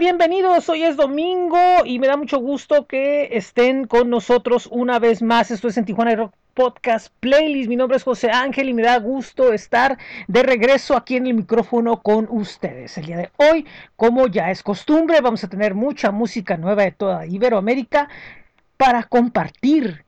bienvenidos. Hoy es domingo y me da mucho gusto que estén con nosotros una vez más. Esto es en Tijuana Rock Podcast Playlist. Mi nombre es José Ángel y me da gusto estar de regreso aquí en el micrófono con ustedes. El día de hoy, como ya es costumbre, vamos a tener mucha música nueva de toda Iberoamérica para compartir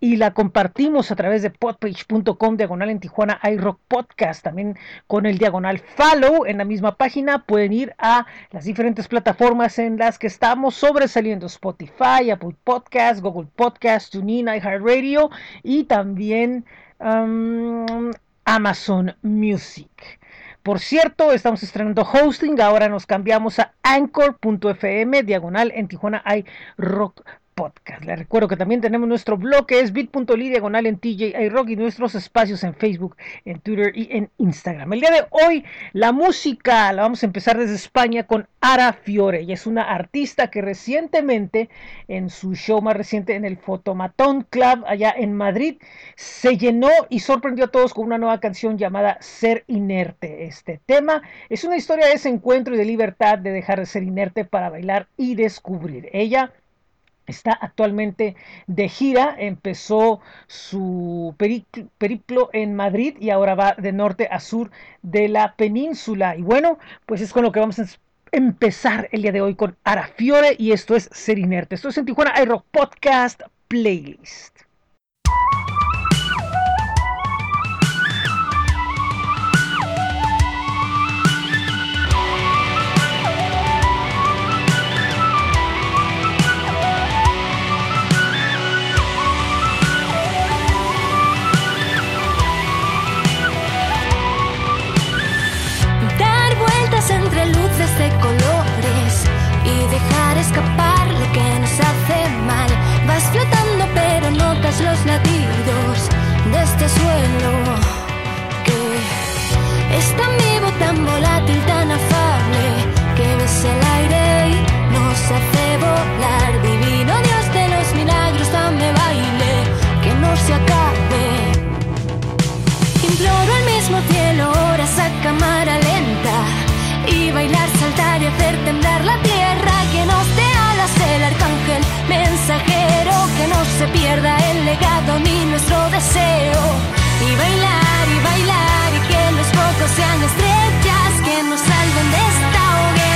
y la compartimos a través de podpage.com diagonal en Tijuana iRock Podcast, también con el diagonal follow en la misma página pueden ir a las diferentes plataformas en las que estamos sobresaliendo Spotify, Apple Podcast, Google Podcast, TuneIn, iHeartRadio y también um, Amazon Music. Por cierto, estamos estrenando hosting. Ahora nos cambiamos a anchor.fm, diagonal en Tijuana iRock podcast. Les recuerdo que también tenemos nuestro blog que es bit.ly diagonal en TJ Rock y nuestros espacios en Facebook, en Twitter y en Instagram. El día de hoy la música la vamos a empezar desde España con Ara Fiore. Ella es una artista que recientemente en su show más reciente en el Fotomatón Club allá en Madrid se llenó y sorprendió a todos con una nueva canción llamada Ser Inerte. Este tema es una historia de ese encuentro y de libertad de dejar de ser inerte para bailar y descubrir. Ella Está actualmente de gira, empezó su periplo en Madrid y ahora va de norte a sur de la península. Y bueno, pues es con lo que vamos a empezar el día de hoy con Arafiore y esto es Ser Inerte. Esto es en Tijuana iRock Podcast Playlist. Escapar lo que nos hace mal. Vas flotando pero notas los latidos de este suelo que es tan vivo, tan volátil, tan afable que ves el aire y nos hace volar. Y bailar, saltar y hacer temblar la tierra. Que nos dé alas el arcángel mensajero, que no se pierda el legado ni nuestro deseo. Y bailar y bailar y que los focos sean estrellas que nos salven de esta hoguera.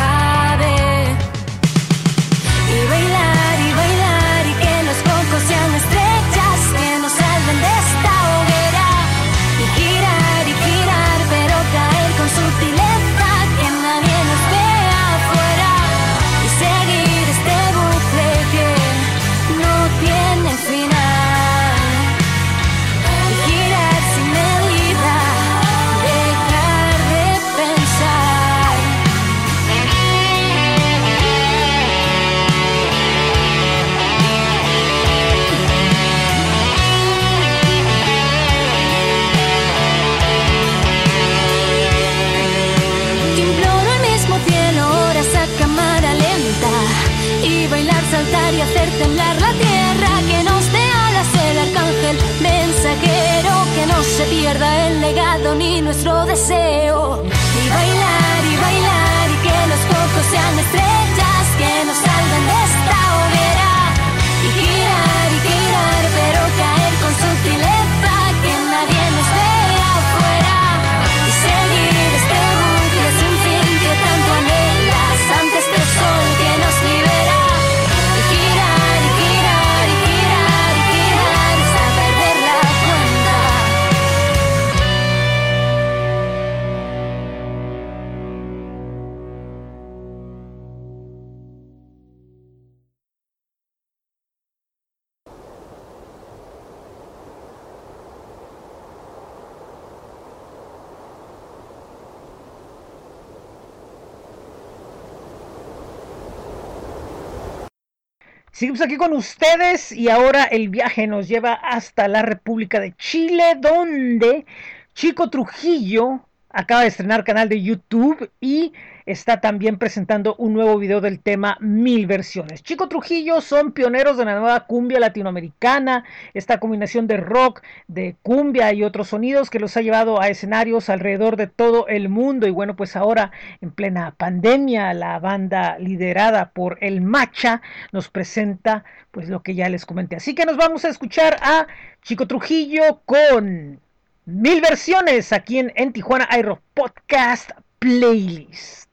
Seguimos aquí con ustedes y ahora el viaje nos lleva hasta la República de Chile, donde Chico Trujillo acaba de estrenar canal de YouTube y está también presentando un nuevo video del tema Mil Versiones. Chico Trujillo son pioneros de la nueva cumbia latinoamericana, esta combinación de rock, de cumbia y otros sonidos que los ha llevado a escenarios alrededor de todo el mundo. Y bueno, pues ahora en plena pandemia, la banda liderada por el Macha nos presenta pues lo que ya les comenté. Así que nos vamos a escuchar a Chico Trujillo con mil versiones aquí en, en Tijuana Aero Podcast Playlist.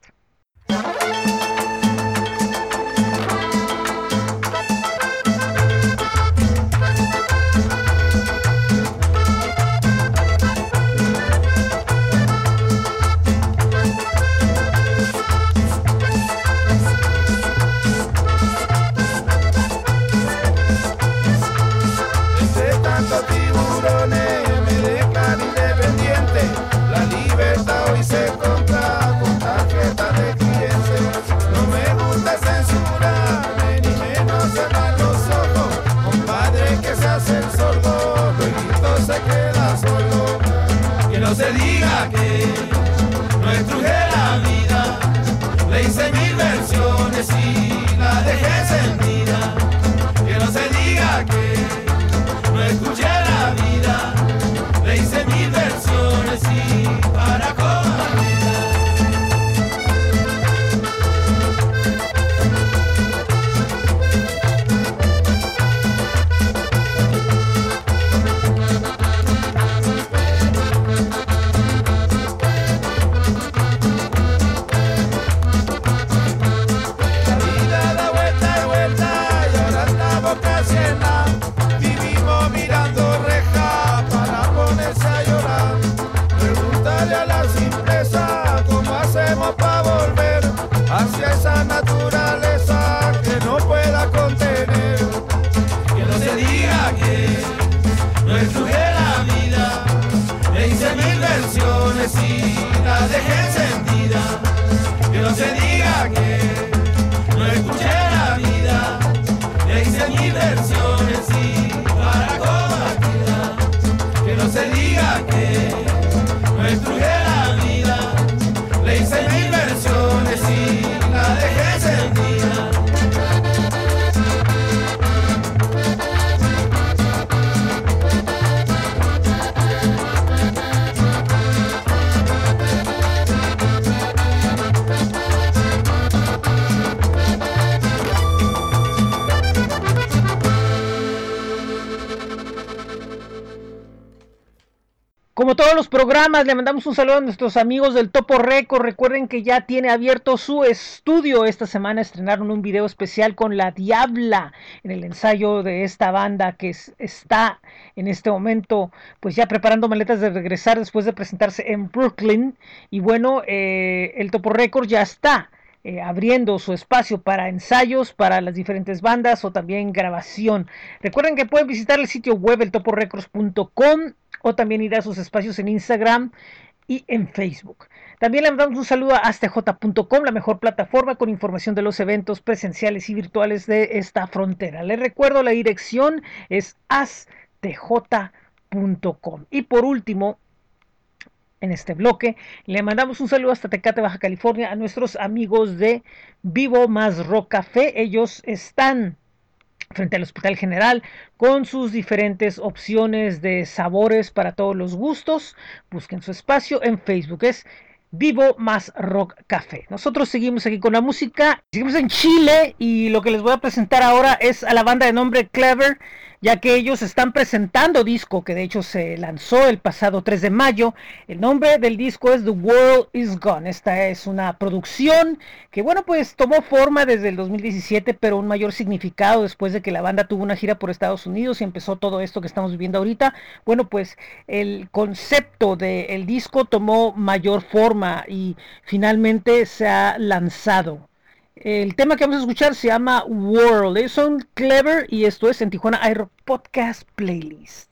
Entre programas, le mandamos un saludo a nuestros amigos del Topo Record. Recuerden que ya tiene abierto su estudio. Esta semana estrenaron un video especial con La Diabla en el ensayo de esta banda que es- está en este momento, pues ya preparando maletas de regresar después de presentarse en Brooklyn. Y bueno, eh, el Topo Record ya está eh, abriendo su espacio para ensayos para las diferentes bandas o también grabación. Recuerden que pueden visitar el sitio web eltoporecords.com o también ir a sus espacios en Instagram y en Facebook. También le mandamos un saludo a astj.com, la mejor plataforma con información de los eventos presenciales y virtuales de esta frontera. Les recuerdo la dirección es astj.com. Y por último, en este bloque. Le mandamos un saludo hasta Tecate, Baja California, a nuestros amigos de Vivo Más Rock Café. Ellos están frente al Hospital General con sus diferentes opciones de sabores para todos los gustos. Busquen su espacio en Facebook. Es Vivo más Rock Café. Nosotros seguimos aquí con la música. Seguimos en Chile y lo que les voy a presentar ahora es a la banda de nombre Clever, ya que ellos están presentando disco que de hecho se lanzó el pasado 3 de mayo. El nombre del disco es The World Is Gone. Esta es una producción que bueno pues tomó forma desde el 2017, pero un mayor significado después de que la banda tuvo una gira por Estados Unidos y empezó todo esto que estamos viviendo ahorita. Bueno pues el concepto del disco tomó mayor forma y finalmente se ha lanzado. El tema que vamos a escuchar se llama World. Ellos son Clever y esto es en Tijuana Aero Podcast Playlist.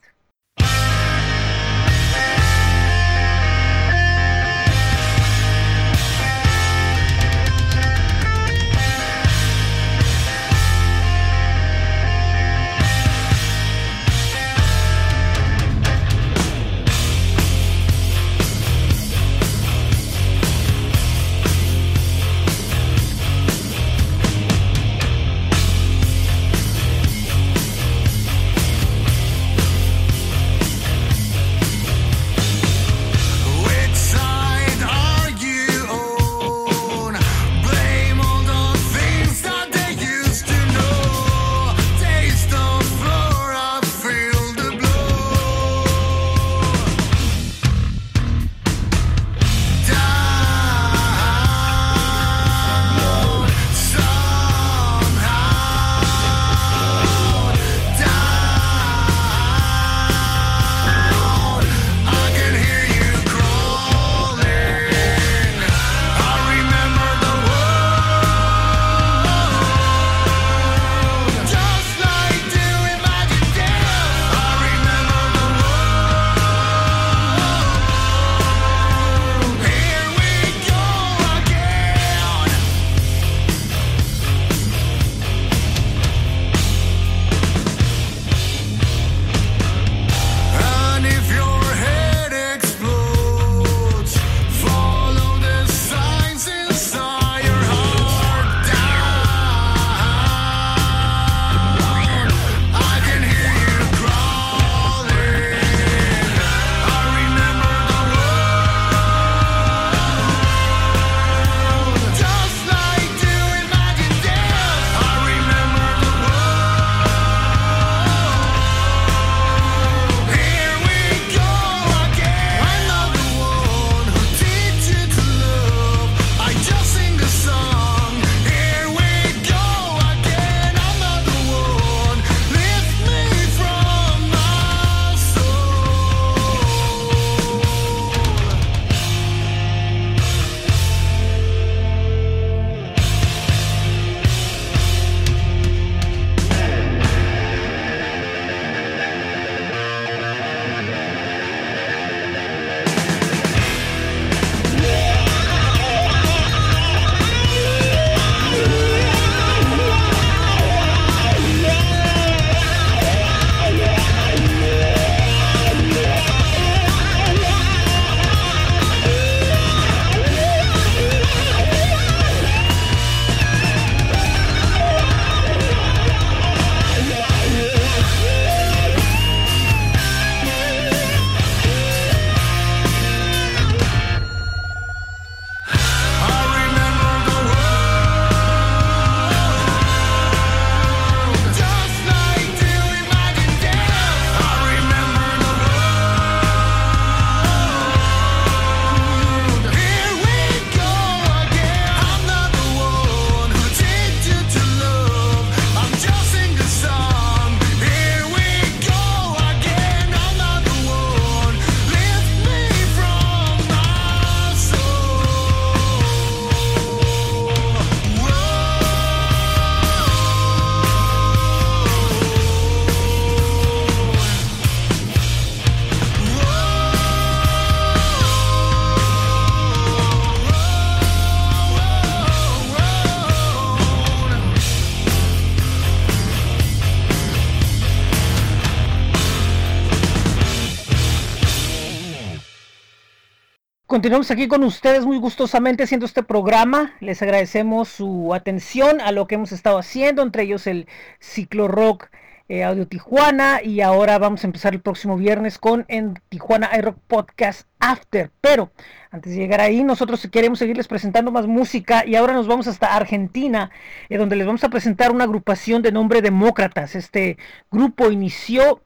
Continuamos aquí con ustedes muy gustosamente haciendo este programa. Les agradecemos su atención a lo que hemos estado haciendo, entre ellos el ciclo rock eh, Audio Tijuana y ahora vamos a empezar el próximo viernes con en Tijuana iRock Podcast After. Pero antes de llegar ahí, nosotros queremos seguirles presentando más música y ahora nos vamos hasta Argentina, eh, donde les vamos a presentar una agrupación de nombre Demócratas. Este grupo inició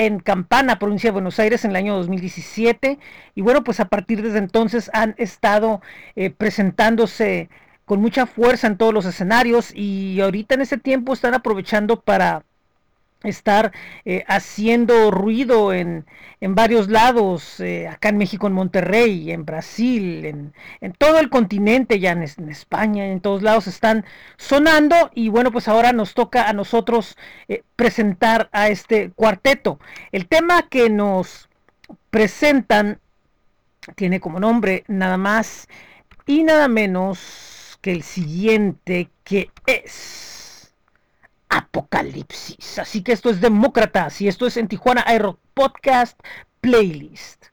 en Campana, provincia de Buenos Aires, en el año 2017. Y bueno, pues a partir de entonces han estado eh, presentándose con mucha fuerza en todos los escenarios y ahorita en ese tiempo están aprovechando para estar eh, haciendo ruido en, en varios lados, eh, acá en México, en Monterrey, en Brasil, en, en todo el continente, ya en, España, en todos lados están sonando y bueno, pues ahora nos toca a nosotros eh, presentar a este cuarteto. El tema que nos presentan tiene como nombre nada más y nada menos que el siguiente que es apocalipsis. Así que esto es Demócratas y esto es en Tijuana Aero Podcast Playlist.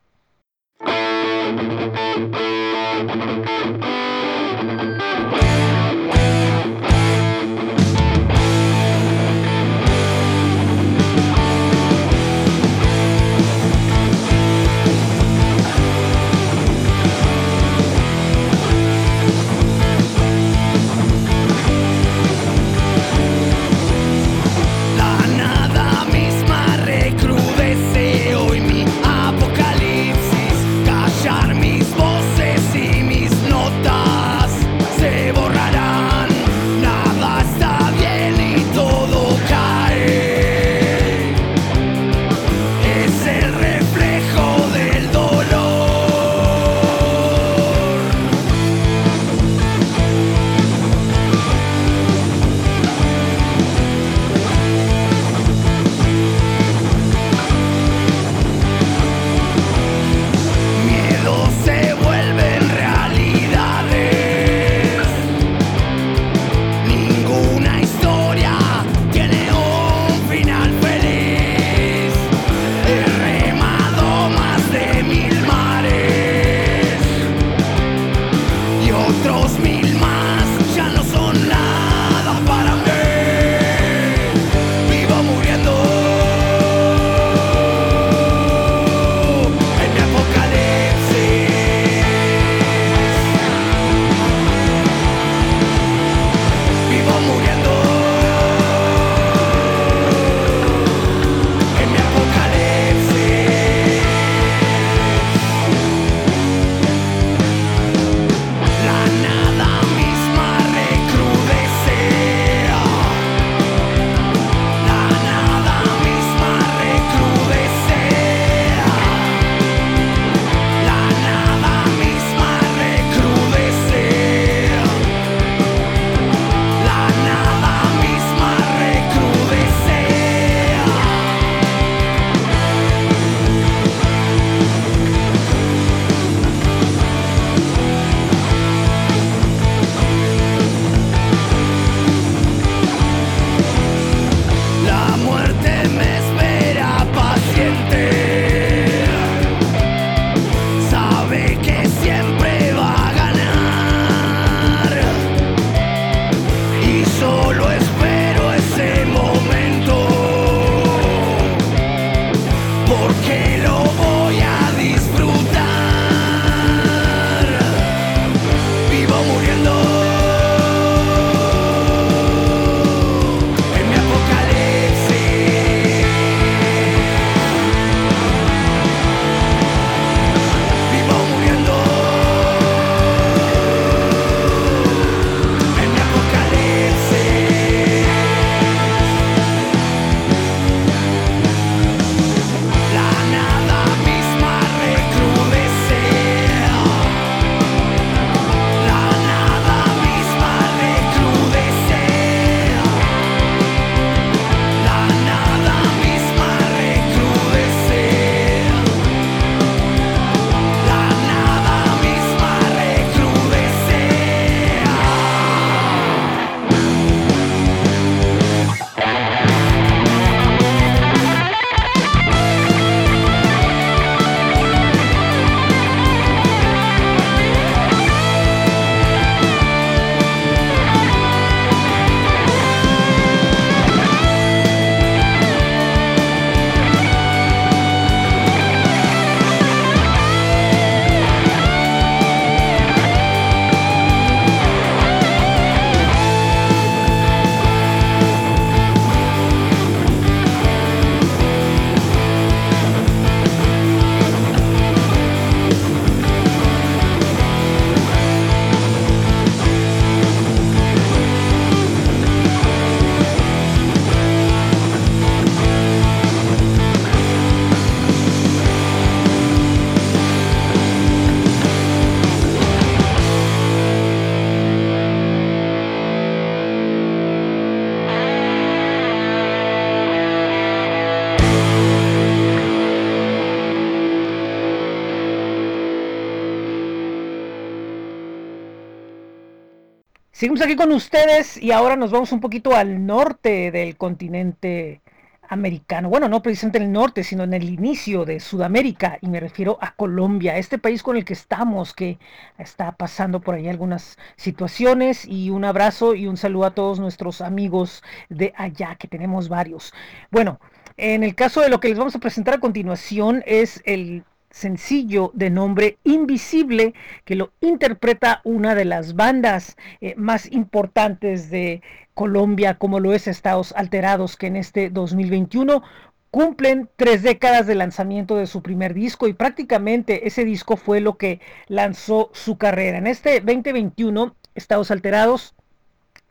Seguimos aquí con ustedes y ahora nos vamos un poquito al norte del continente americano. Bueno, no precisamente en el norte, sino en el inicio de Sudamérica. Y me refiero a Colombia, este país con el que estamos, que está pasando por ahí algunas situaciones. Y un abrazo y un saludo a todos nuestros amigos de allá, que tenemos varios. Bueno, en el caso de lo que les vamos a presentar a continuación es el sencillo de nombre Invisible que lo interpreta una de las bandas eh, más importantes de Colombia como lo es Estados Alterados que en este 2021 cumplen tres décadas de lanzamiento de su primer disco y prácticamente ese disco fue lo que lanzó su carrera. En este 2021 Estados Alterados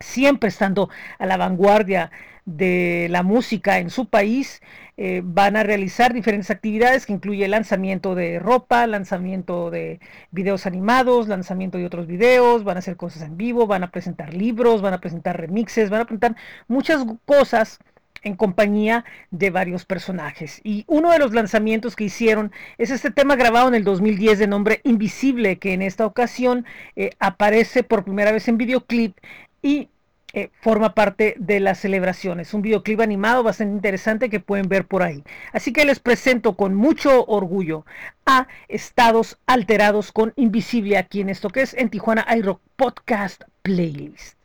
siempre estando a la vanguardia de la música en su país, eh, van a realizar diferentes actividades que incluye lanzamiento de ropa, lanzamiento de videos animados, lanzamiento de otros videos, van a hacer cosas en vivo, van a presentar libros, van a presentar remixes, van a presentar muchas cosas en compañía de varios personajes. Y uno de los lanzamientos que hicieron es este tema grabado en el 2010 de nombre Invisible, que en esta ocasión eh, aparece por primera vez en videoclip y eh, forma parte de las celebraciones. Un videoclip animado bastante interesante que pueden ver por ahí. Así que les presento con mucho orgullo a Estados Alterados con Invisible aquí en esto que es en Tijuana iRock Podcast Playlist.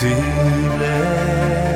A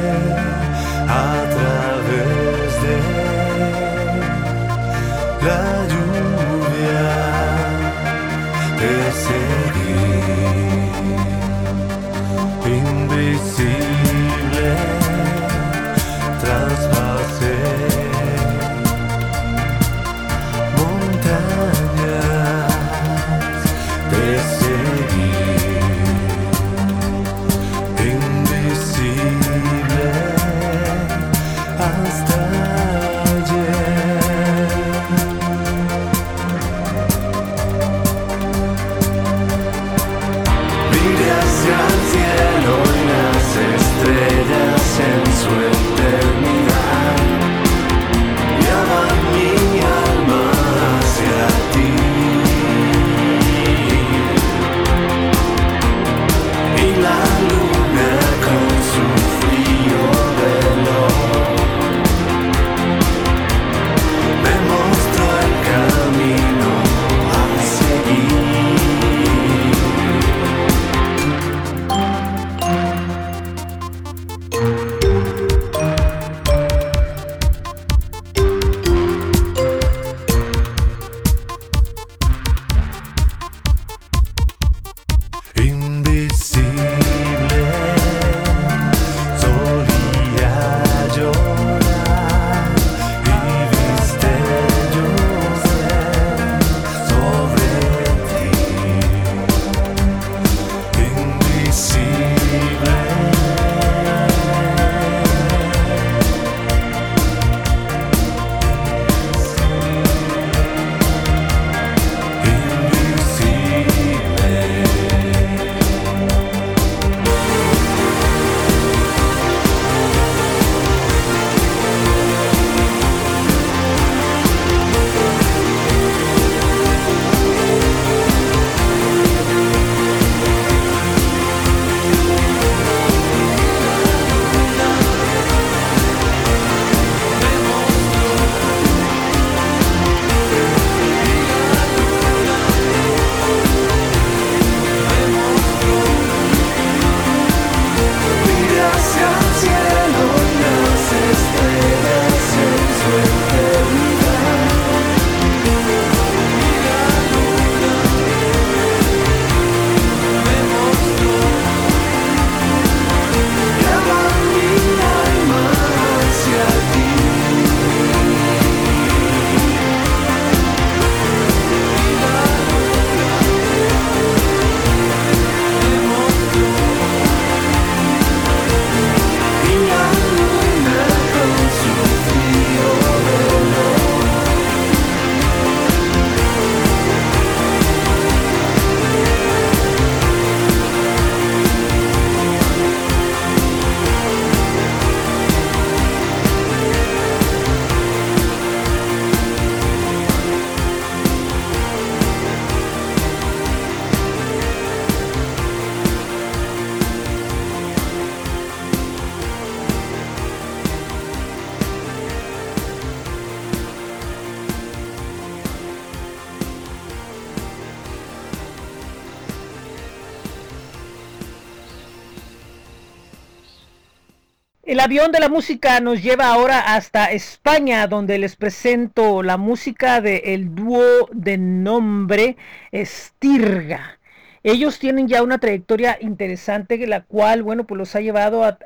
avión de la música nos lleva ahora hasta España, donde les presento la música del dúo de nombre Estirga. Ellos tienen ya una trayectoria interesante, la cual, bueno, pues los ha llevado a,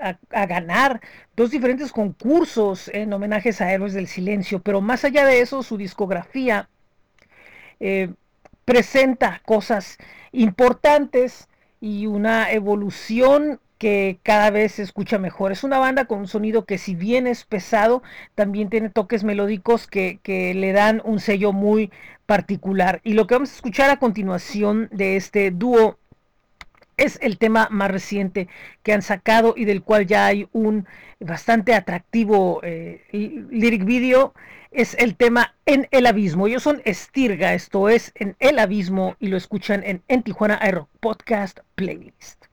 ganar dos diferentes concursos en homenajes a Héroes del Silencio. Pero más allá de eso, su discografía eh, presenta cosas importantes y una evolución que cada vez se escucha mejor. Es una banda con un sonido que si bien es pesado, también tiene toques melódicos que, que, le dan un sello muy particular. Y lo que vamos a escuchar a continuación de este dúo es el tema más reciente que han sacado y del cual ya hay un bastante atractivo eh, lyric video. Es el tema En el Abismo. Ellos son Estirga, esto es En el Abismo y lo escuchan en, en Tijuana Aero Podcast Playlist.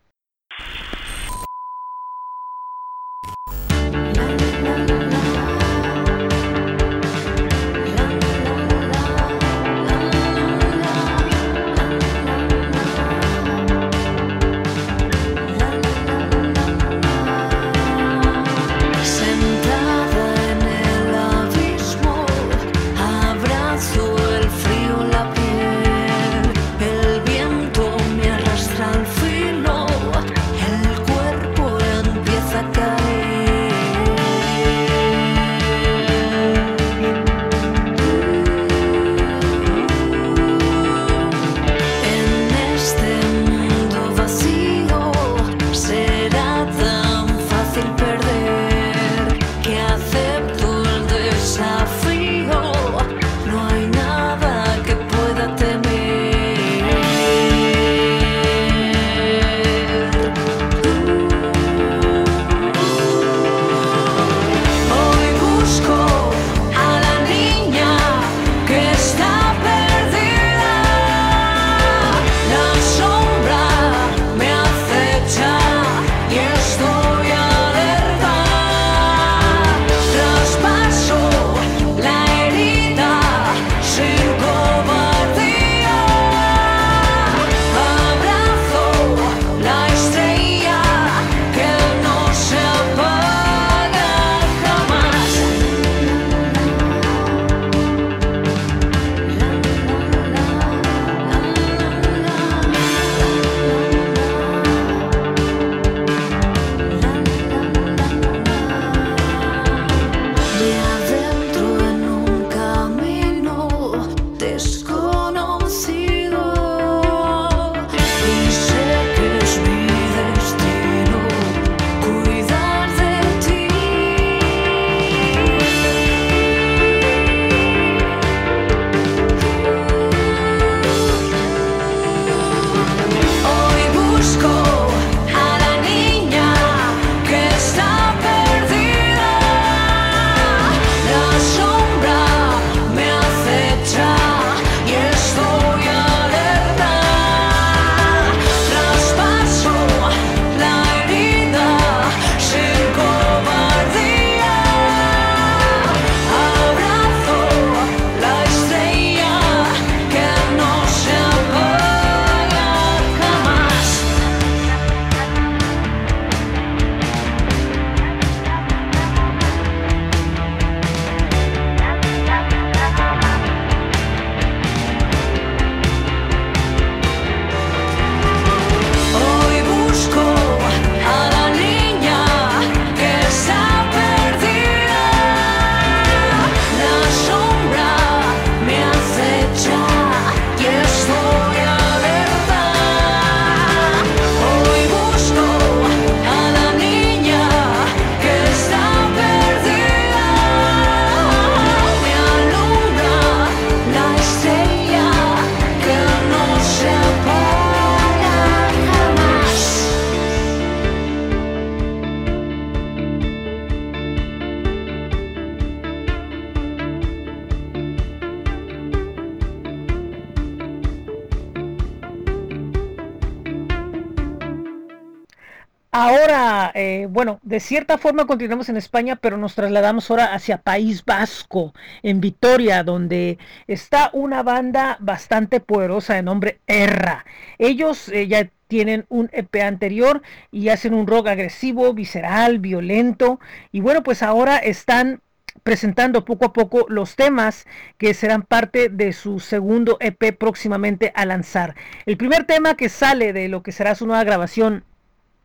Bueno, de cierta forma continuamos en España, pero nos trasladamos ahora hacia País Vasco, en Vitoria, donde está una banda bastante poderosa de nombre Erra. Ellos eh, ya tienen un EP anterior y hacen un rock agresivo, visceral, violento. Y bueno, pues ahora están presentando poco a poco los temas que serán parte de su segundo EP próximamente a lanzar. El primer tema que sale de lo que será su nueva grabación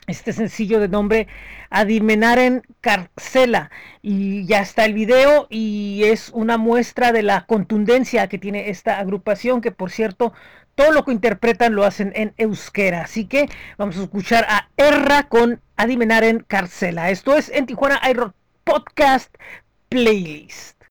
este sencillo de nombre Adimenaren Carcela y ya está el video y es una muestra de la contundencia que tiene esta agrupación que por cierto todo lo que interpretan lo hacen en euskera. Así que vamos a escuchar a Erra con Adimenaren Carcela esto es en Tijuana iRock Podcast Playlist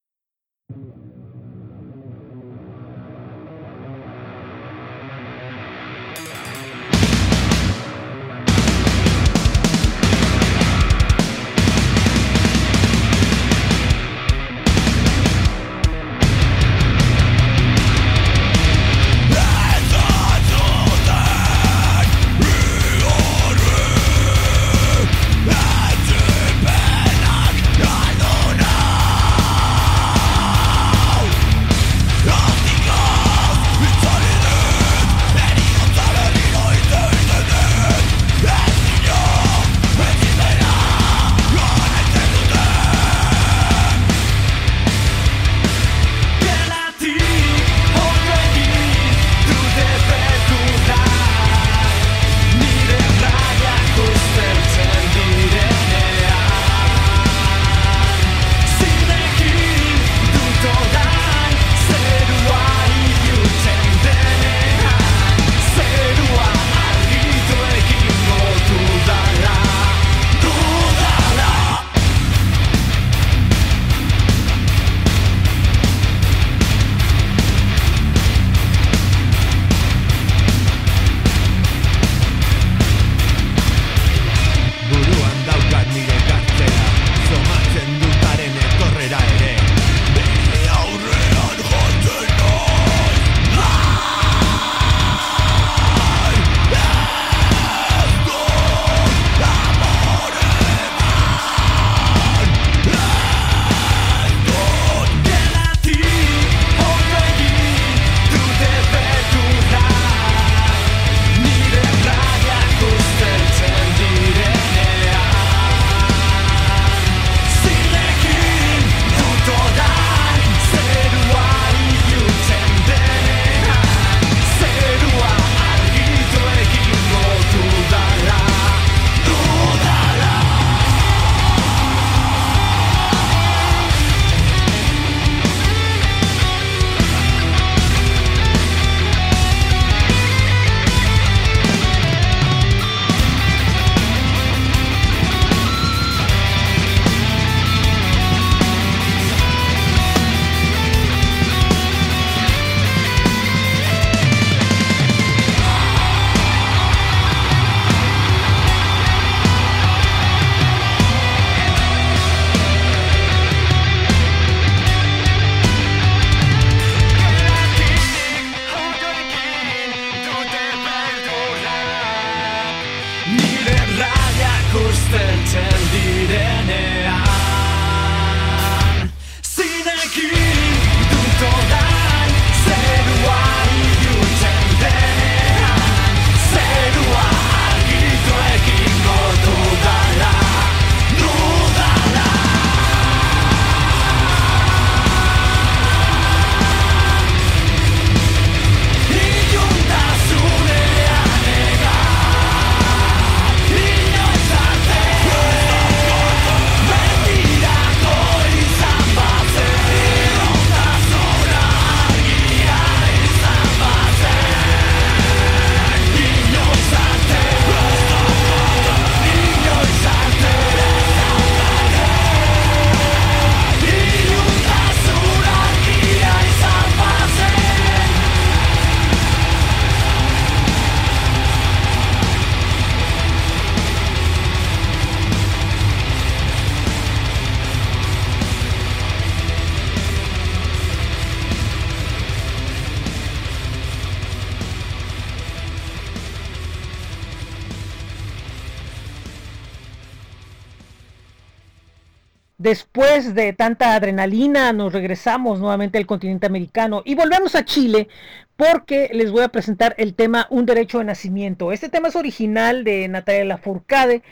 De tanta adrenalina, nos regresamos nuevamente al continente americano y volvemos a Chile porque les voy a presentar el tema Un derecho de nacimiento. Este tema es original de Natalia Lafourcade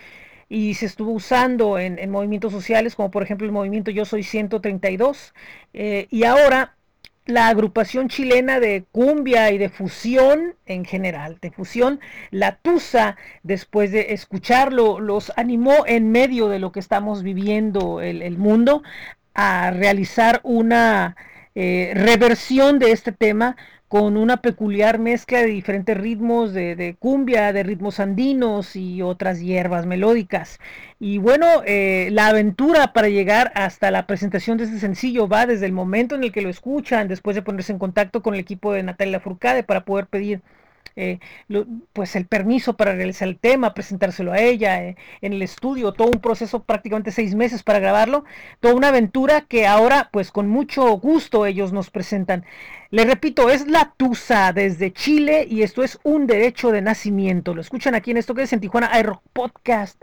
y se estuvo usando en, en movimientos sociales como por ejemplo el movimiento Yo Soy 132 eh, y ahora la agrupación chilena de cumbia y de fusión en general, de fusión, la Tusa, después de escucharlo, los animó en medio de lo que estamos viviendo el, el mundo a realizar una eh, reversión de este tema con una peculiar mezcla de diferentes ritmos de, de, cumbia, de ritmos andinos y otras hierbas melódicas. Y bueno, eh, la aventura para llegar hasta la presentación de este sencillo va desde el momento en el que lo escuchan, después de ponerse en contacto con el equipo de Natalia Furcade para poder pedir eh, pues el permiso para realizar el tema, presentárselo a ella eh, en el estudio, todo un proceso prácticamente seis meses para grabarlo, toda una aventura que ahora pues con mucho gusto ellos nos presentan. Le repito, es la Tusa desde Chile y esto es un derecho de nacimiento. Lo escuchan aquí en esto que es en Tijuana iRock Podcast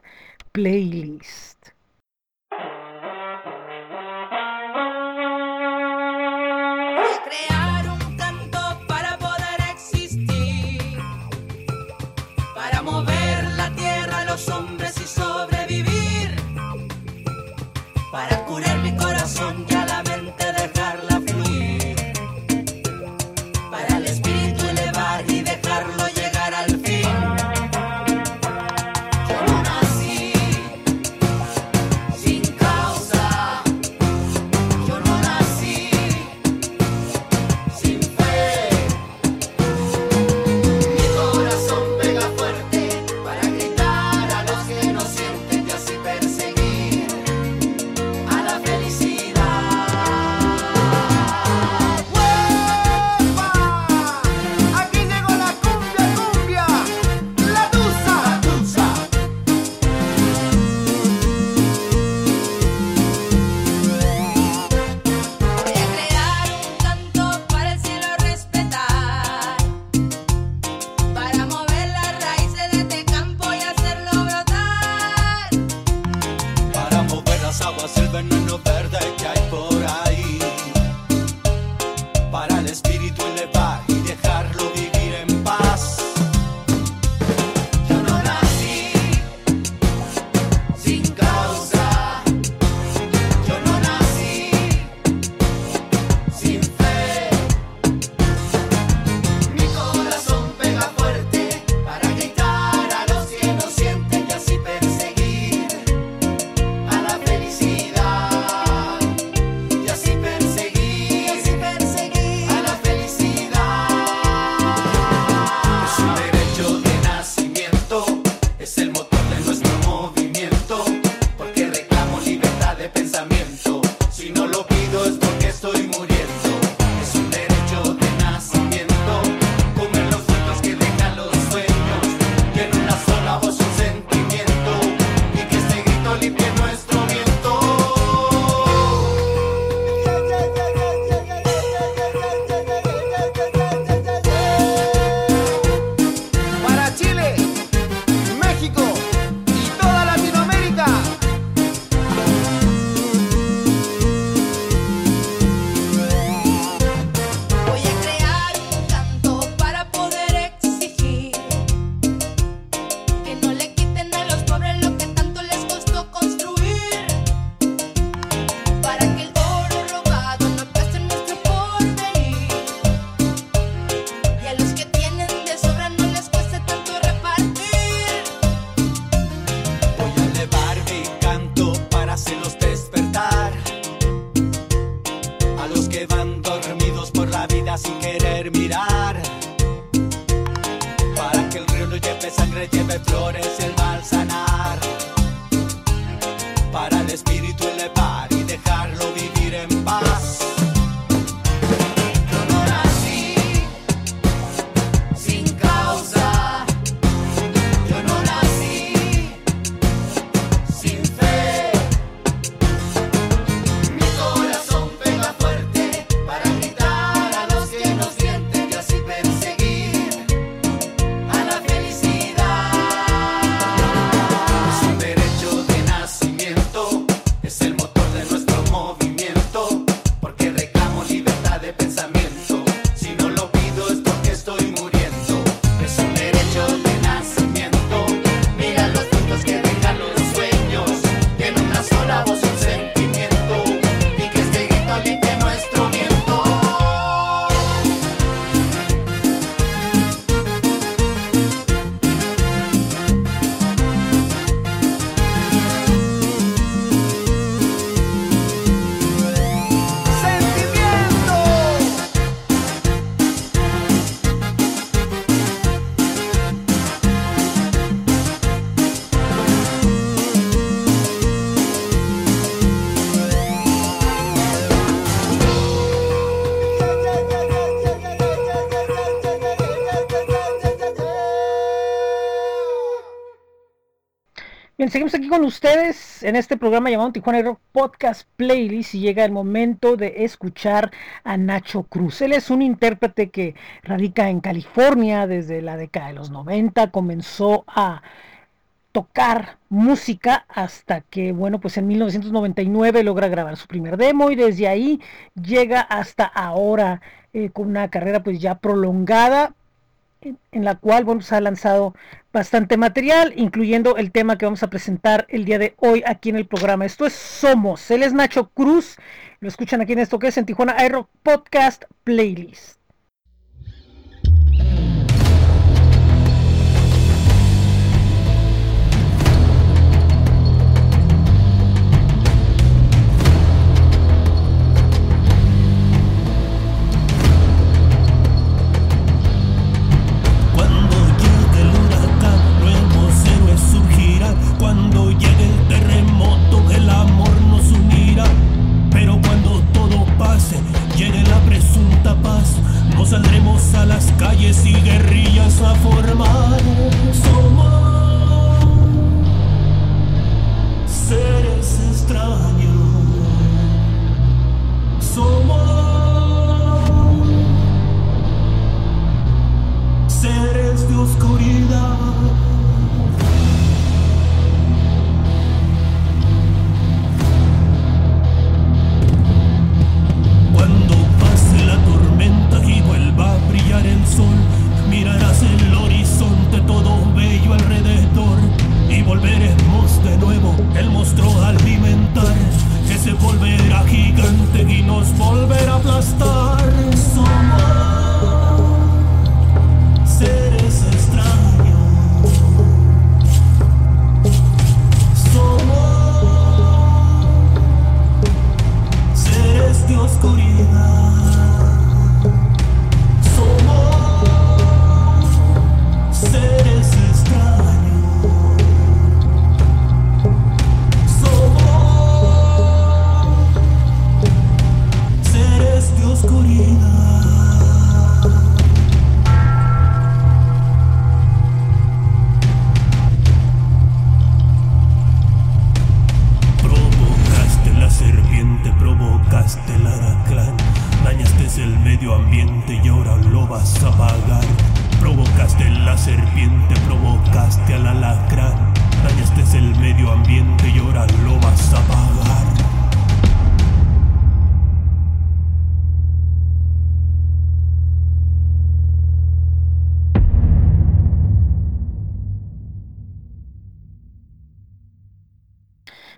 Playlist. Seguimos aquí con ustedes en este programa llamado Tijuana Rock Podcast Playlist y llega el momento de escuchar a Nacho Cruz. Él es un intérprete que radica en California desde la década de los 90, comenzó a tocar música hasta que, bueno, pues en 1999 logra grabar su primer demo y desde ahí llega hasta ahora eh, con una carrera pues ya prolongada en, la cual se ha lanzado bastante material, incluyendo el tema que vamos a presentar el día de hoy aquí en el programa. Esto es Somos. Él es Nacho Cruz. Lo escuchan aquí en esto que es en Tijuana Aero Podcast Playlist.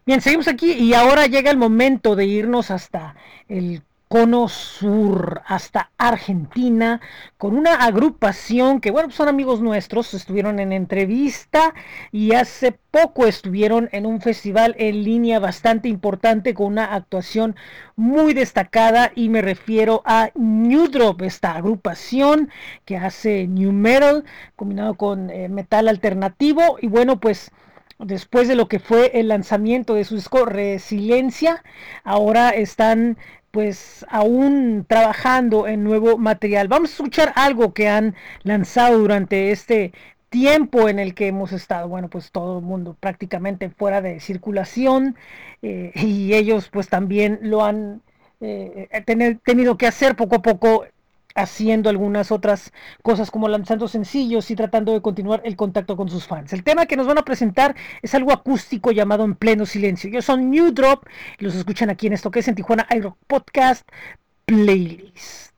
Bien, seguimos aquí y ahora llega el momento de irnos hasta el cono sur, hasta Argentina, con una agrupación que, bueno, son amigos nuestros, estuvieron en entrevista y hace poco estuvieron en un festival en línea bastante importante con una actuación muy destacada y me refiero a New Drop, esta agrupación que hace New Metal combinado con eh, metal alternativo y bueno, pues después de lo que fue el lanzamiento de su disco Resiliencia, ahora están pues aún trabajando en nuevo material. Vamos a escuchar algo que han lanzado durante este tiempo en el que hemos estado, bueno, pues todo el mundo prácticamente fuera de circulación eh, y ellos pues también lo han eh, tener- tenido que hacer poco a poco haciendo algunas otras cosas como lanzando sencillos y tratando de continuar el contacto con sus fans. El tema que nos van a presentar es algo acústico llamado En pleno silencio. Ellos son New Drop los escuchan aquí en esto que es en Tijuana iRock Podcast Playlist.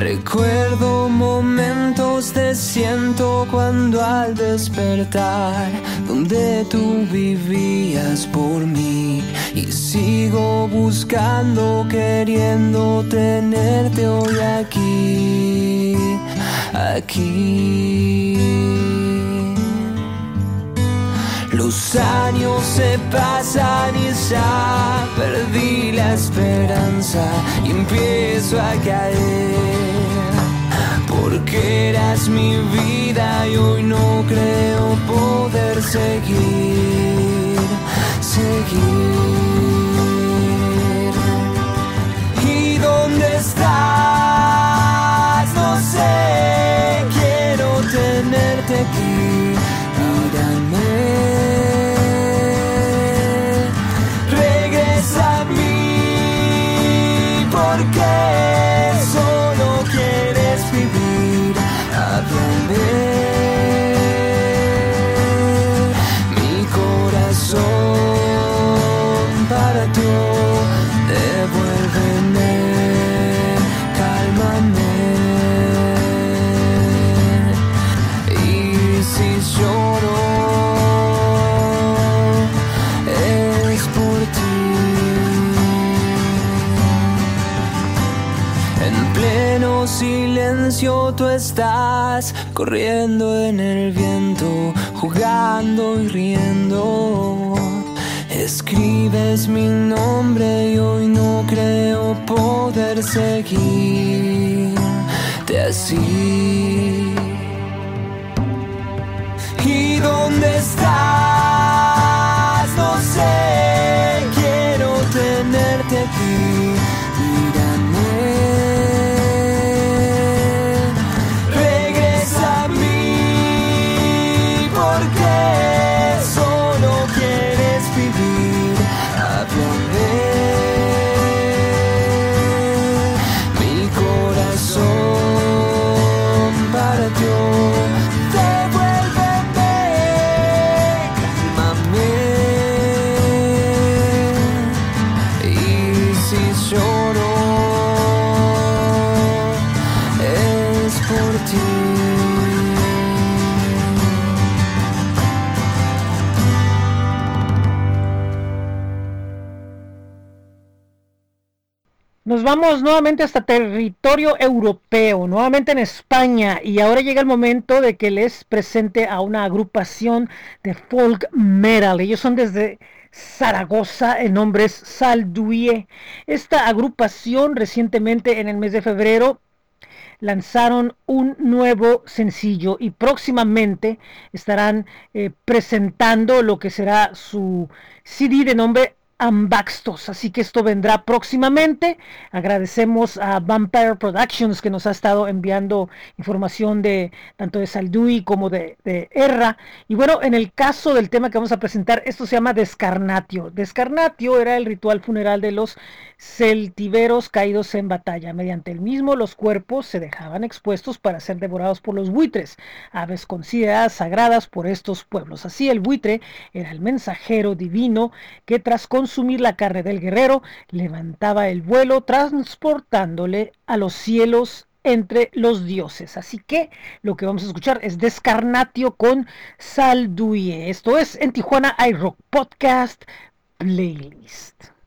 Recuerdo momentos de siento cuando al despertar, donde tú vivías por mí y sigo buscando, queriendo tenerte hoy aquí, aquí. Los años se pasan y ya perdí la esperanza y empiezo a caer. porque eras mi vida y hoy no creo poder seguir, seguir. ¿Y dónde estás? No sé, corriendo en el viento, jugando y riendo. Escribes mi nombre y hoy no creo poder seguirte así. Vamos nuevamente hasta territorio europeo, nuevamente en España, y ahora llega el momento de que les presente a una agrupación de folk metal. Ellos son desde Zaragoza, el nombre es Salduie. Esta agrupación recientemente en el mes de febrero lanzaron un nuevo sencillo y próximamente estarán eh, presentando lo que será su CD de nombre Ambaxtos, así que esto vendrá próximamente. Agradecemos a Vampire Productions que nos ha estado enviando información de tanto de Saldui como de, de Erra. Y bueno, en el caso del tema que vamos a presentar, esto se llama Descarnatio. Descarnatio era el ritual funeral de los celtiberos caídos en batalla. Mediante el mismo, los cuerpos se dejaban expuestos para ser devorados por los buitres, aves consideradas sagradas por estos pueblos. Así el buitre era el mensajero divino que tras consumir la carne del guerrero levantaba el vuelo transportándole a los cielos entre los dioses. Así que lo que vamos a escuchar es Descarnatio con Salduye. Esto es en Tijuana iRock Podcast Playlist.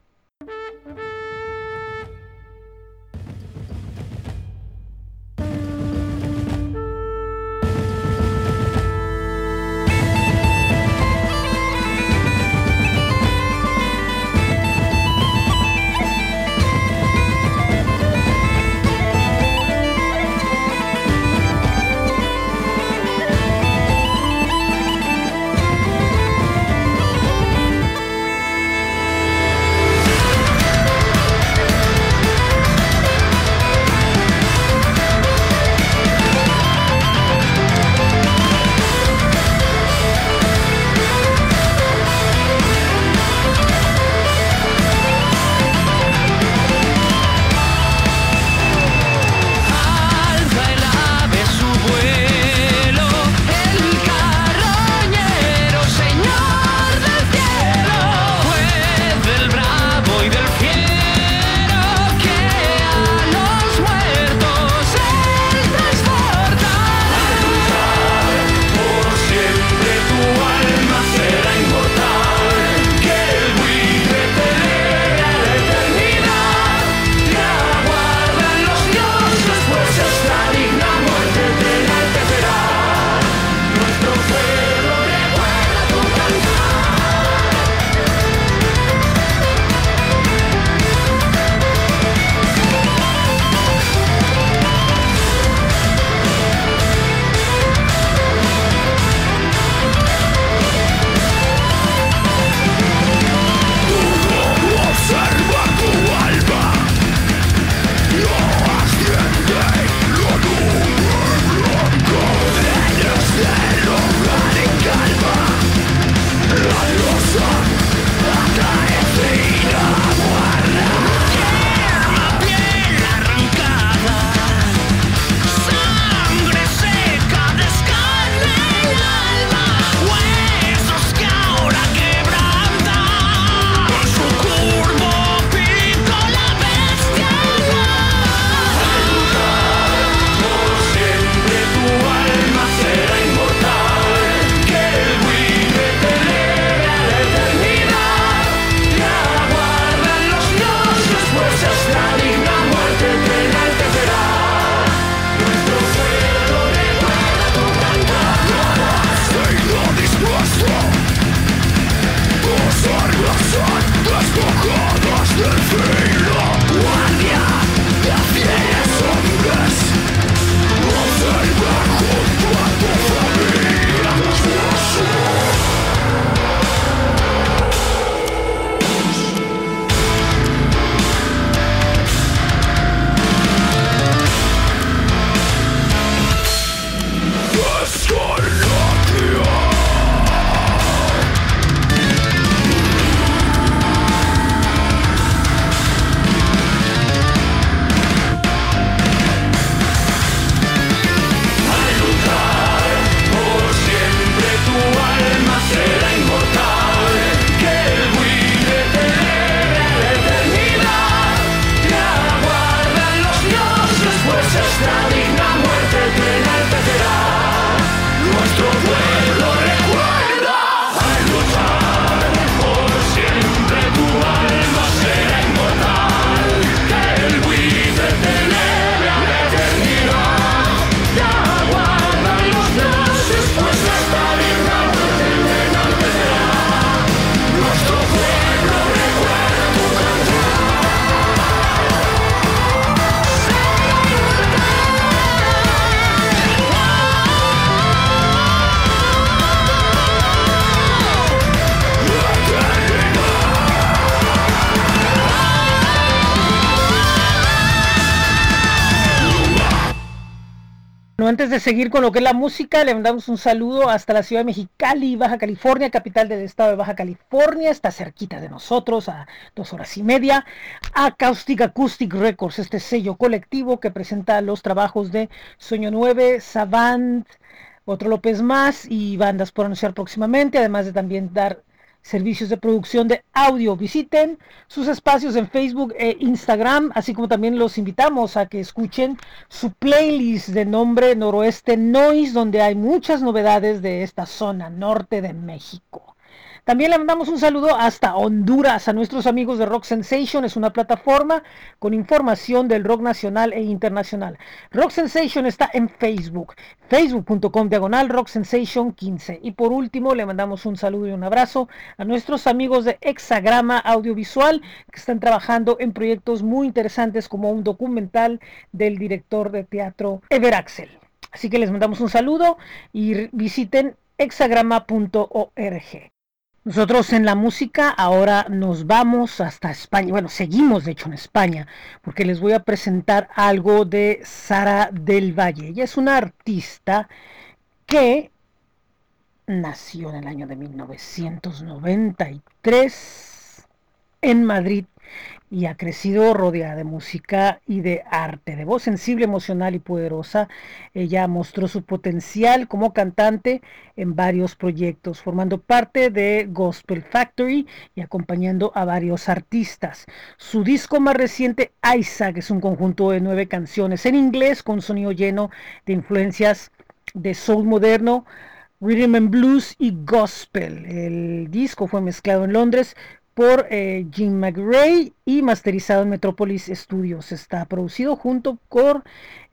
Antes de seguir con lo que es la música, le mandamos un saludo hasta la ciudad de Mexicali, Baja California, capital del estado de Baja California, está cerquita de nosotros, a dos horas y media. Acoustic Acoustic Records, este sello colectivo que presenta los trabajos de Sueño 9, Savant, otro López Más y bandas por anunciar próximamente, además de también dar servicios de producción de audio. Visiten sus espacios en Facebook e Instagram, así como también los invitamos a que escuchen su playlist de nombre Noroeste Noise, donde hay muchas novedades de esta zona norte de México. También le mandamos un saludo hasta Honduras a nuestros amigos de Rock Sensation. Es una plataforma con información del rock nacional e internacional. Rock Sensation está en Facebook, facebook.com diagonal Rock Sensation 15. Y por último, le mandamos un saludo y un abrazo a nuestros amigos de Hexagrama Audiovisual que están trabajando en proyectos muy interesantes como un documental del director de teatro Ever Axel. Así que les mandamos un saludo y visiten hexagrama.org. Nosotros en la música ahora nos vamos hasta España. Bueno, seguimos de hecho en España porque les voy a presentar algo de Sara del Valle. Ella es una artista que nació en el año de 1993 en Madrid y ha crecido rodeada de música y de arte, de voz sensible, emocional y poderosa. Ella mostró su potencial como cantante en varios proyectos, formando parte de Gospel Factory y acompañando a varios artistas. Su disco más reciente, Isaac, es un conjunto de nueve canciones en inglés con sonido lleno de influencias de soul moderno, rhythm and blues y gospel. El disco fue mezclado en Londres por eh, Jim McRae y masterizado en Metropolis Studios. Está producido junto con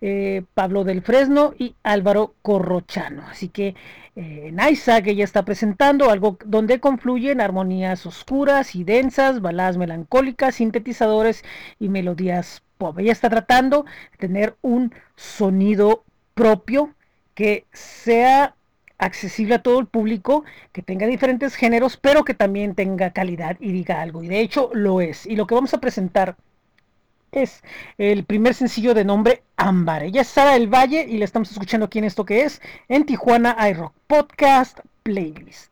eh, Pablo del Fresno y Álvaro Corrochano. Así que eh, en Isaac ella está presentando algo donde confluyen armonías oscuras y densas, baladas melancólicas, sintetizadores y melodías pop. Ella está tratando de tener un sonido propio que sea accesible a todo el público, que tenga diferentes géneros, pero que también tenga calidad y diga algo. Y de hecho lo es. Y lo que vamos a presentar es el primer sencillo de nombre Ámbar. Ella es Sara del Valle y le estamos escuchando aquí en esto que es en Tijuana iRock Podcast Playlist.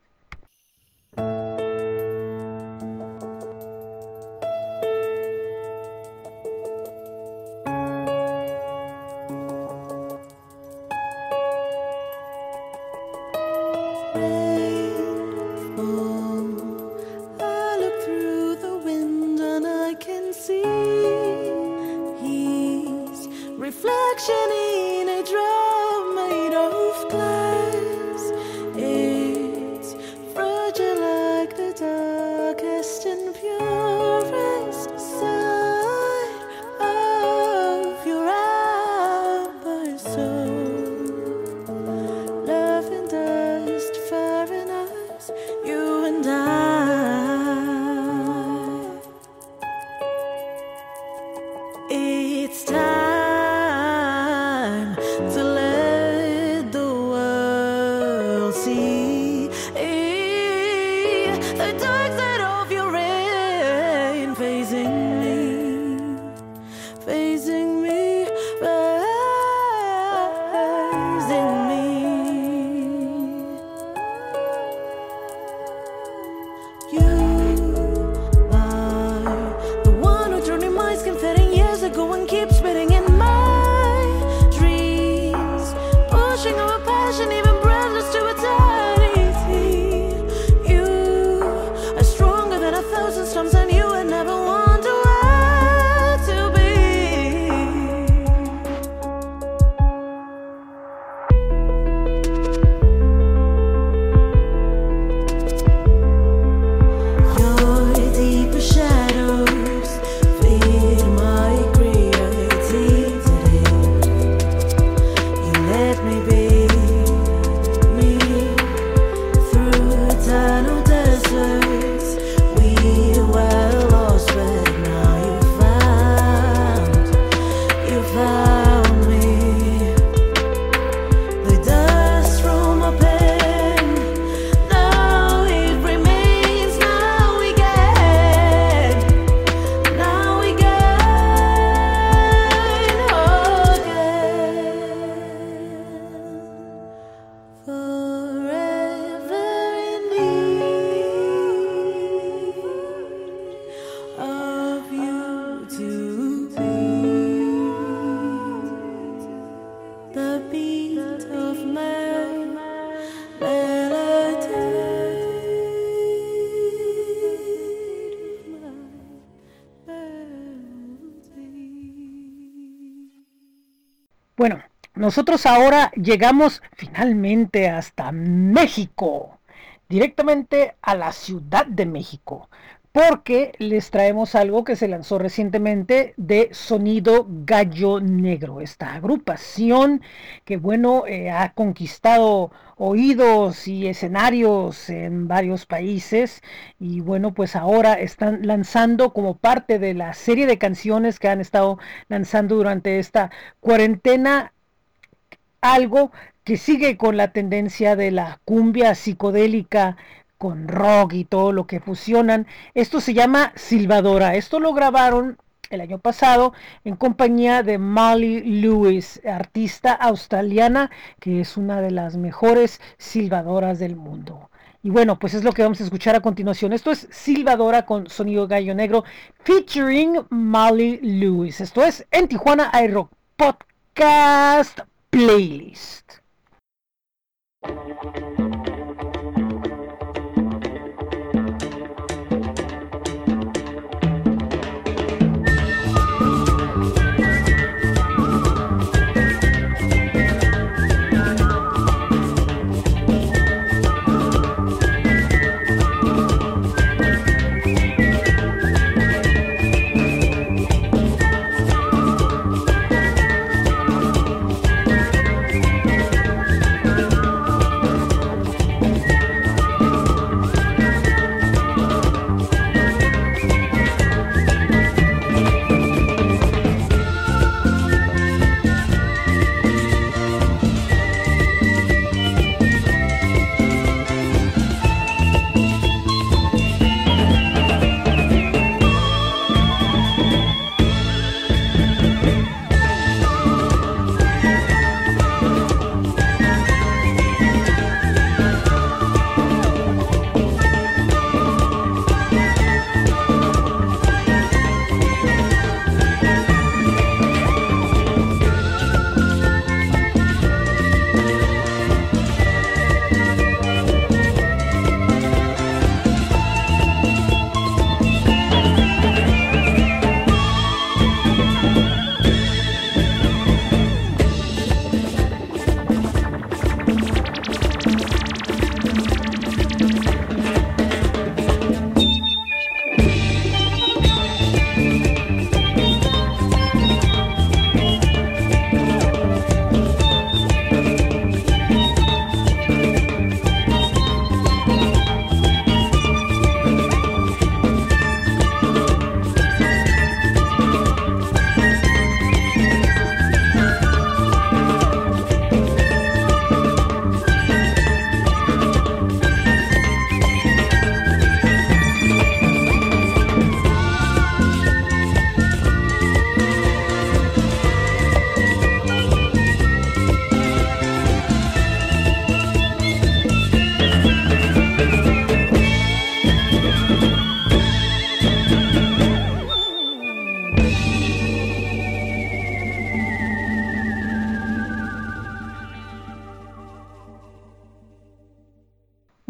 Nosotros ahora llegamos finalmente hasta México, directamente a la Ciudad de México, porque les traemos algo que se lanzó recientemente de Sonido Gallo Negro, esta agrupación que bueno, eh, ha conquistado oídos y escenarios en varios países y bueno, pues ahora están lanzando como parte de la serie de canciones que han estado lanzando durante esta cuarentena algo que sigue con la tendencia de la cumbia psicodélica con rock y todo lo que fusionan. Esto se llama Silvadora. Esto lo grabaron el año pasado en compañía de Molly Lewis, artista australiana que es una de las mejores silbadoras del mundo. Y bueno, pues es lo que vamos a escuchar a continuación. Esto es Silvadora con sonido gallo negro featuring Molly Lewis. Esto es en Tijuana iRock Podcast Playlist.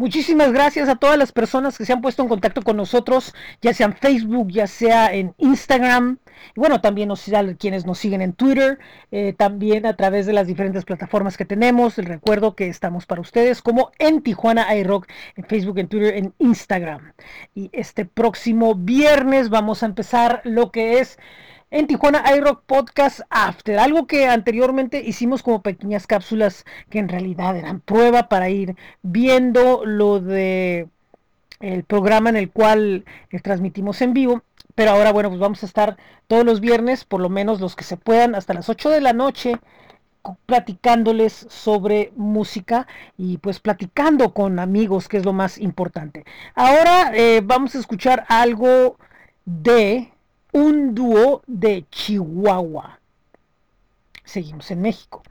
Muchísimas gracias a todas las personas que se han puesto en contacto con nosotros, ya sea en Facebook, ya sea en Instagram, y bueno, también nos, a quienes nos siguen en Twitter, eh, también a través de las diferentes plataformas que tenemos. Les recuerdo que estamos para ustedes como en Tijuana iRock, en Facebook, en Twitter, en Instagram. Y este próximo viernes vamos a empezar lo que es en Tijuana iRock Podcast After, algo que anteriormente hicimos como pequeñas cápsulas que en realidad eran prueba para ir viendo lo de el programa en el cual eh, transmitimos en vivo. Pero ahora, bueno, pues vamos a estar todos los viernes, por lo menos los que se puedan, hasta las 8 de la noche, platicándoles sobre música y pues platicando con amigos, que es lo más importante. Ahora eh, vamos a escuchar algo de un dúo de Chihuahua. Seguimos en México.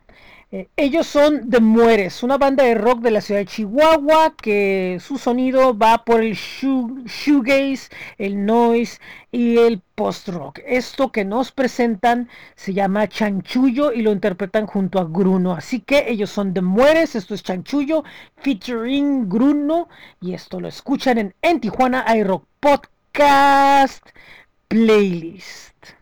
Eh, ellos son The Mueres, una banda de rock de la ciudad de Chihuahua que su sonido va por el shoe- shoegaze, el noise y el post-rock. Esto que nos presentan se llama Chanchullo y lo interpretan junto a Gruno. Así que ellos son The Mueres, esto es Chanchullo featuring Gruno y esto lo escuchan en, en Tijuana iRock Podcast playlist.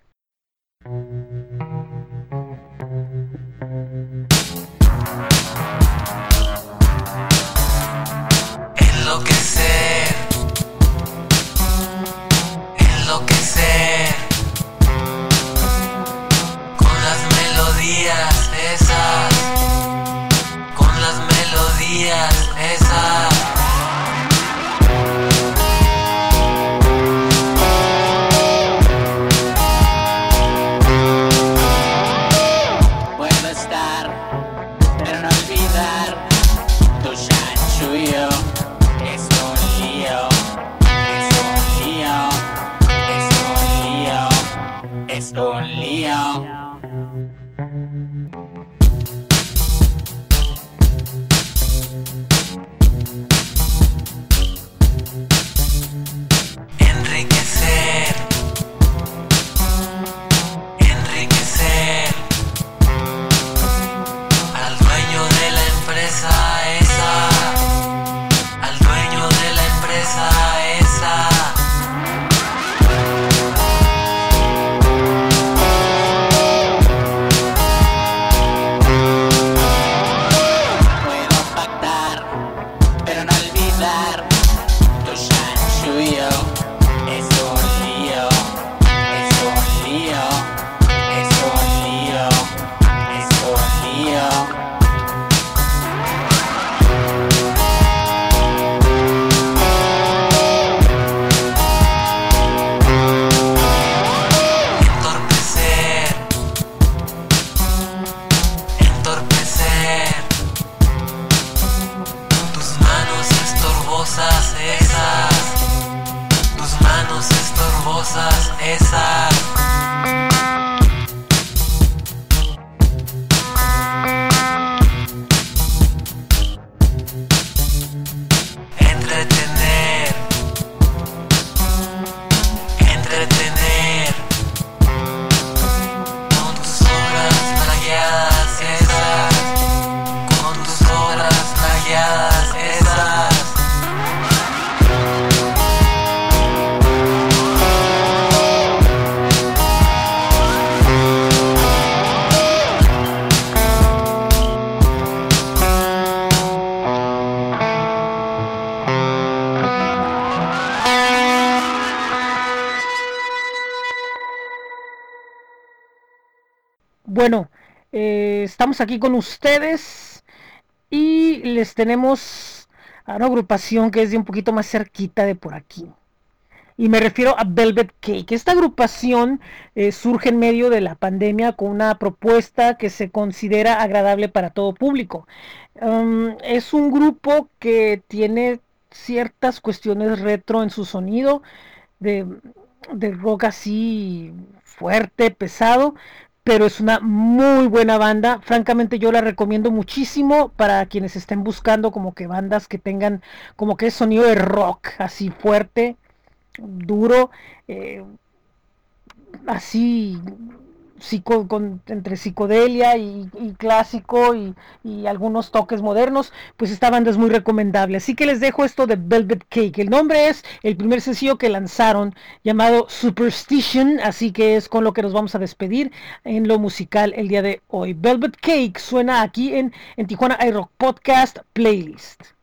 Enloquecer. Enloquecer. Con las melodías. Bueno, eh, estamos aquí con ustedes y les tenemos a una agrupación que es de un poquito más cerquita de por aquí. Y me refiero a Velvet Cake. Esta agrupación eh, surge en medio de la pandemia con una propuesta que se considera agradable para todo público. Um, es un grupo que tiene ciertas cuestiones retro en su sonido, de, de rock así fuerte, pesado, pero es una muy buena banda. Francamente yo la recomiendo muchísimo para quienes estén buscando como que bandas que tengan como que sonido de rock así fuerte, duro, eh, así entre psicodelia y, clásico y, y algunos toques modernos, pues esta banda es muy recomendable. Así que les dejo esto de Velvet Cake. El nombre es el primer sencillo que lanzaron llamado Superstition, así que es con lo que nos vamos a despedir en lo musical el día de hoy. Velvet Cake suena aquí en, en Tijuana iRock Podcast Playlist.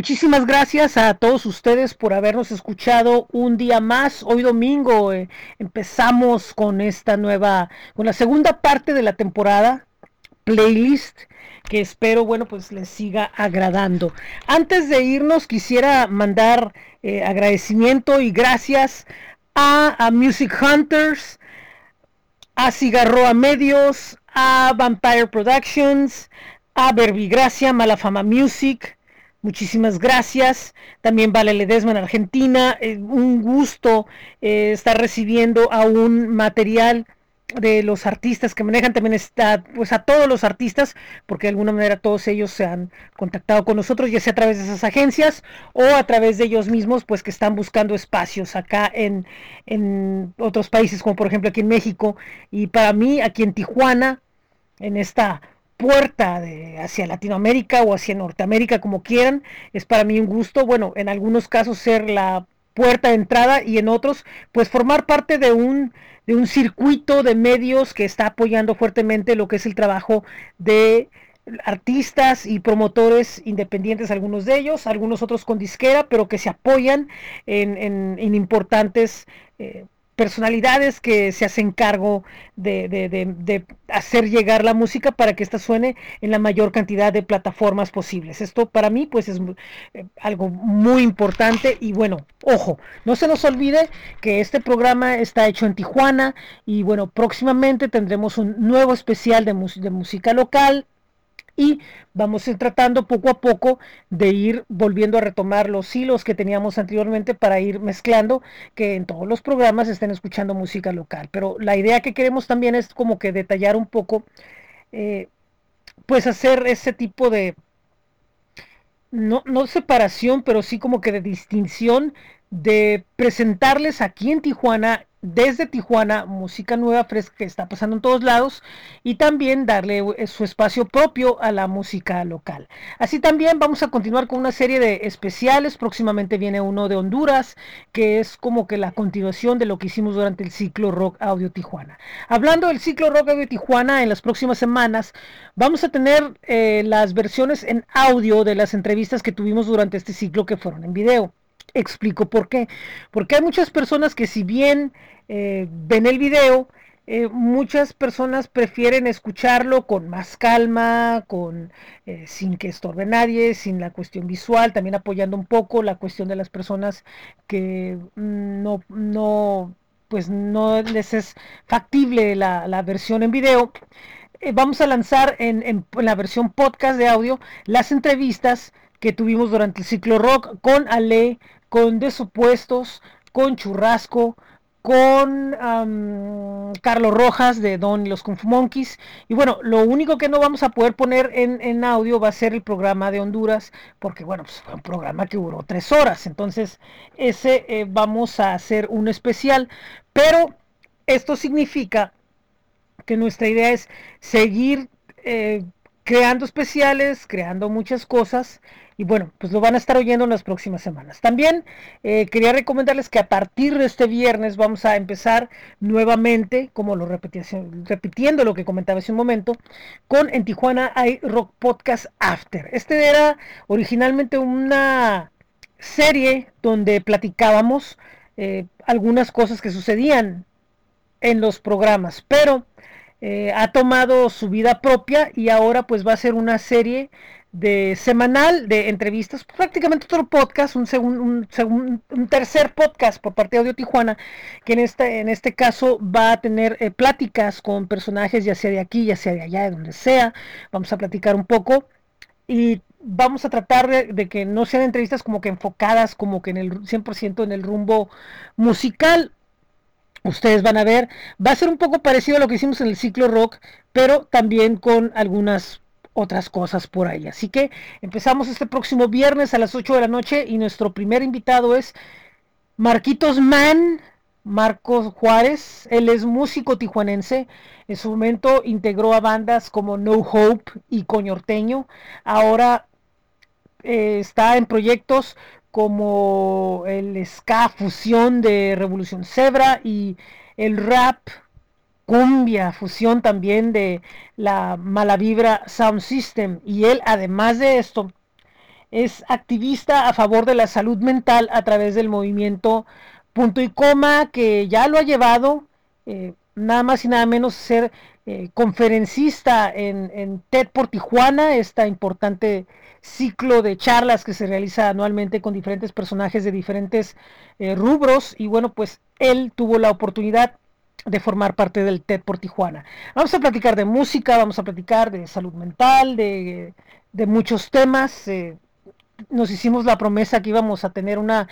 Muchísimas gracias a todos ustedes por habernos escuchado un día más. Hoy domingo eh, empezamos con esta nueva, con la segunda parte de la temporada playlist que espero, bueno, pues les siga agradando. Antes de irnos, quisiera mandar eh, agradecimiento y gracias a, a Music Hunters, a Cigarroa Medios, a Vampire Productions, a Verbigracia, Malafama Music. Muchísimas gracias. También Vale Ledesma en Argentina. Eh, un gusto eh, estar recibiendo aún material de los artistas que manejan también está pues a todos los artistas porque de alguna manera todos ellos se han contactado con nosotros ya sea a través de esas agencias o a través de ellos mismos pues que están buscando espacios acá en, en otros países como por ejemplo aquí en México y para mí aquí en Tijuana en esta puerta de, hacia Latinoamérica o hacia Norteamérica como quieran es para mí un gusto. Bueno en algunos casos ser la puerta de entrada y en otros pues formar parte de un de un circuito de medios que está apoyando fuertemente lo que es el trabajo de artistas y promotores independientes, algunos de ellos, algunos otros con disquera, pero que se apoyan en, en, importantes eh, personalidades que se hacen cargo de, de, de, hacer llegar la música para que ésta suene en la mayor cantidad de plataformas posibles. Esto para mí pues es eh, algo muy importante y bueno, ojo, no se nos olvide que este programa está hecho en Tijuana y bueno, próximamente tendremos un nuevo especial de música local y vamos a ir tratando poco a poco de ir volviendo a retomar los hilos que teníamos anteriormente para ir mezclando que en todos los programas estén escuchando música local. Pero la idea que queremos también es como que detallar un poco, eh, pues hacer ese tipo de, no, no separación, pero sí como que de distinción de presentarles aquí en Tijuana desde Tijuana, música nueva, fresca que está pasando en todos lados y también darle eh, su espacio propio a la música local. Así también vamos a continuar con una serie de especiales. Próximamente viene uno de Honduras, que es como que la continuación de lo que hicimos durante el ciclo Rock Audio Tijuana. Hablando del ciclo Rock Audio Tijuana, en las próximas semanas vamos a tener eh, las versiones en audio de las entrevistas que tuvimos durante este ciclo que fueron en video explico por qué. Porque hay muchas personas que si bien eh, ven el video, eh, muchas personas prefieren escucharlo con más calma, con eh, sin que estorbe nadie, sin la cuestión visual, también apoyando un poco la cuestión de las personas que no, no pues no les es factible la, la versión en video. vamos a lanzar en, en, en la versión podcast de audio las entrevistas que tuvimos durante el ciclo rock con Ale, con Desupuestos, con Churrasco, con Carlos Rojas de Don y los Kung Monkeys. Y bueno, lo único que no vamos a poder poner en, en audio va a ser el programa de Honduras, porque bueno, pues fue un programa que duró tres horas. Entonces, ese eh, vamos a hacer un especial. Pero esto significa que nuestra idea es seguir eh, creando especiales, creando muchas cosas y bueno, pues lo van a estar oyendo en las próximas semanas. También eh, quería recomendarles que a partir de este viernes vamos a empezar nuevamente, como lo repetí, repitiendo lo que comentaba hace un momento, con En Tijuana hay Rock Podcast After. Este era originalmente una serie donde platicábamos eh, algunas cosas que sucedían en los programas, pero eh, ha tomado su vida propia y ahora pues va a ser una serie de semanal de entrevistas, prácticamente otro podcast, un, segun, un, un, tercer podcast por parte de Audio Tijuana, que en este, en este caso va a tener eh, pláticas con personajes ya sea de aquí, ya sea de allá, de donde sea. Vamos a platicar un poco y vamos a tratar de, de que no sean entrevistas como que enfocadas como que en el 100% en el rumbo musical. Ustedes van a ver, va a ser un poco parecido a lo que hicimos en el ciclo rock, pero también con algunas otras cosas por ahí. Así que empezamos este próximo viernes a las 8 de la noche y nuestro primer invitado es Marquitos Man, Marcos Juárez. Él es músico tijuanense. En su momento integró a bandas como No Hope y Coñorteño. Ahora eh, está en proyectos como el ska fusión de Revolución Zebra y el rap cumbia, fusión también de la mala vibra Sound System. Y él, además de esto, es activista a favor de la salud mental a través del movimiento Punto y Coma, que ya lo ha llevado eh, nada más y nada menos ser eh, conferencista en, en, TED por Tijuana, esta importante ciclo de charlas que se realiza anualmente con diferentes personajes de diferentes eh, rubros. Y bueno, pues él tuvo la oportunidad de formar parte del TED por Tijuana. Vamos a platicar de música, vamos a platicar de salud mental, de, de muchos temas. Eh, nos hicimos la promesa que íbamos a tener una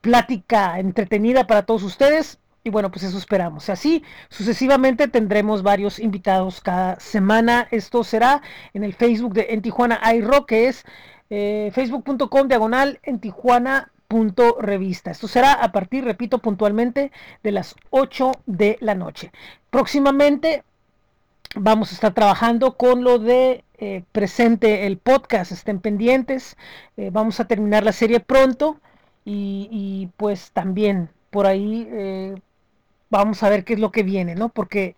plática entretenida para todos ustedes. Y bueno, pues eso esperamos. Así sucesivamente tendremos varios invitados cada semana. Esto será en el Facebook de En Tijuana que es eh, facebook.com diagonal en Tijuana punto revista. Esto será a partir, repito, puntualmente de las 8 de la noche. Próximamente vamos a estar trabajando con lo de eh, presente el podcast. Estén pendientes. Eh, vamos a terminar la serie pronto y, pues también por ahí vamos a ver qué es lo que viene, ¿no? Porque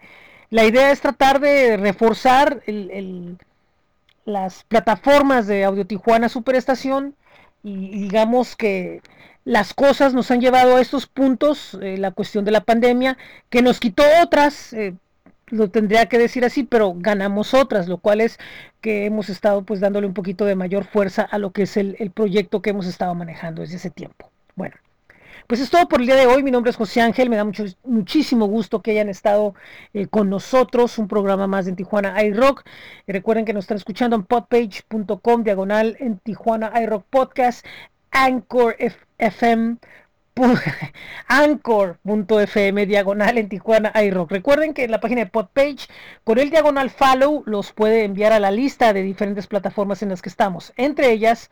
la idea es tratar de reforzar el, el, las plataformas de Audio Tijuana Superestación y digamos que las cosas nos han llevado a estos puntos, eh, la cuestión de la pandemia, que nos quitó otras, eh, lo tendría que decir así, pero ganamos otras, lo cual es que hemos estado pues dándole un poquito de mayor fuerza a lo que es el, el proyecto que hemos estado manejando desde ese tiempo. Bueno. Pues es todo por el día de hoy. Mi nombre es José Ángel. Me da mucho, muchísimo gusto que hayan estado eh, con nosotros. Un programa más en Tijuana iRock. Y recuerden que nos están escuchando en podpage.com, diagonal en Tijuana iRock Podcast, Anchor FM. Anchor.fm diagonal en Tijuana iRock. Recuerden que en la página de Podpage, con el diagonal follow, los puede enviar a la lista de diferentes plataformas en las que estamos. Entre ellas,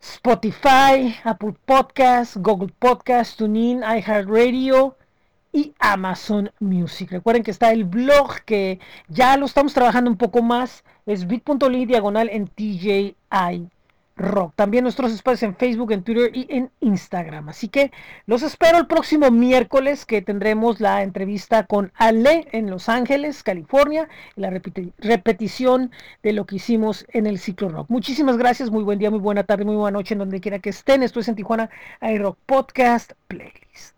Spotify, Apple Podcast, Google Podcast, TuneIn, iHeartRadio y Amazon Music. Recuerden que está el blog que ya lo estamos trabajando un poco más. Es bit.ly diagonal en TJI Rock. También nuestros espacios en Facebook, en Twitter y en Instagram. Así que los espero el próximo miércoles que tendremos la entrevista con Ale en Los Ángeles, California, la repeti repetición de lo que hicimos en el ciclo rock. Muchísimas gracias, muy buen día, muy buena tarde, muy buena noche en donde quiera que estén. Esto es en Tijuana iRock Podcast Playlist.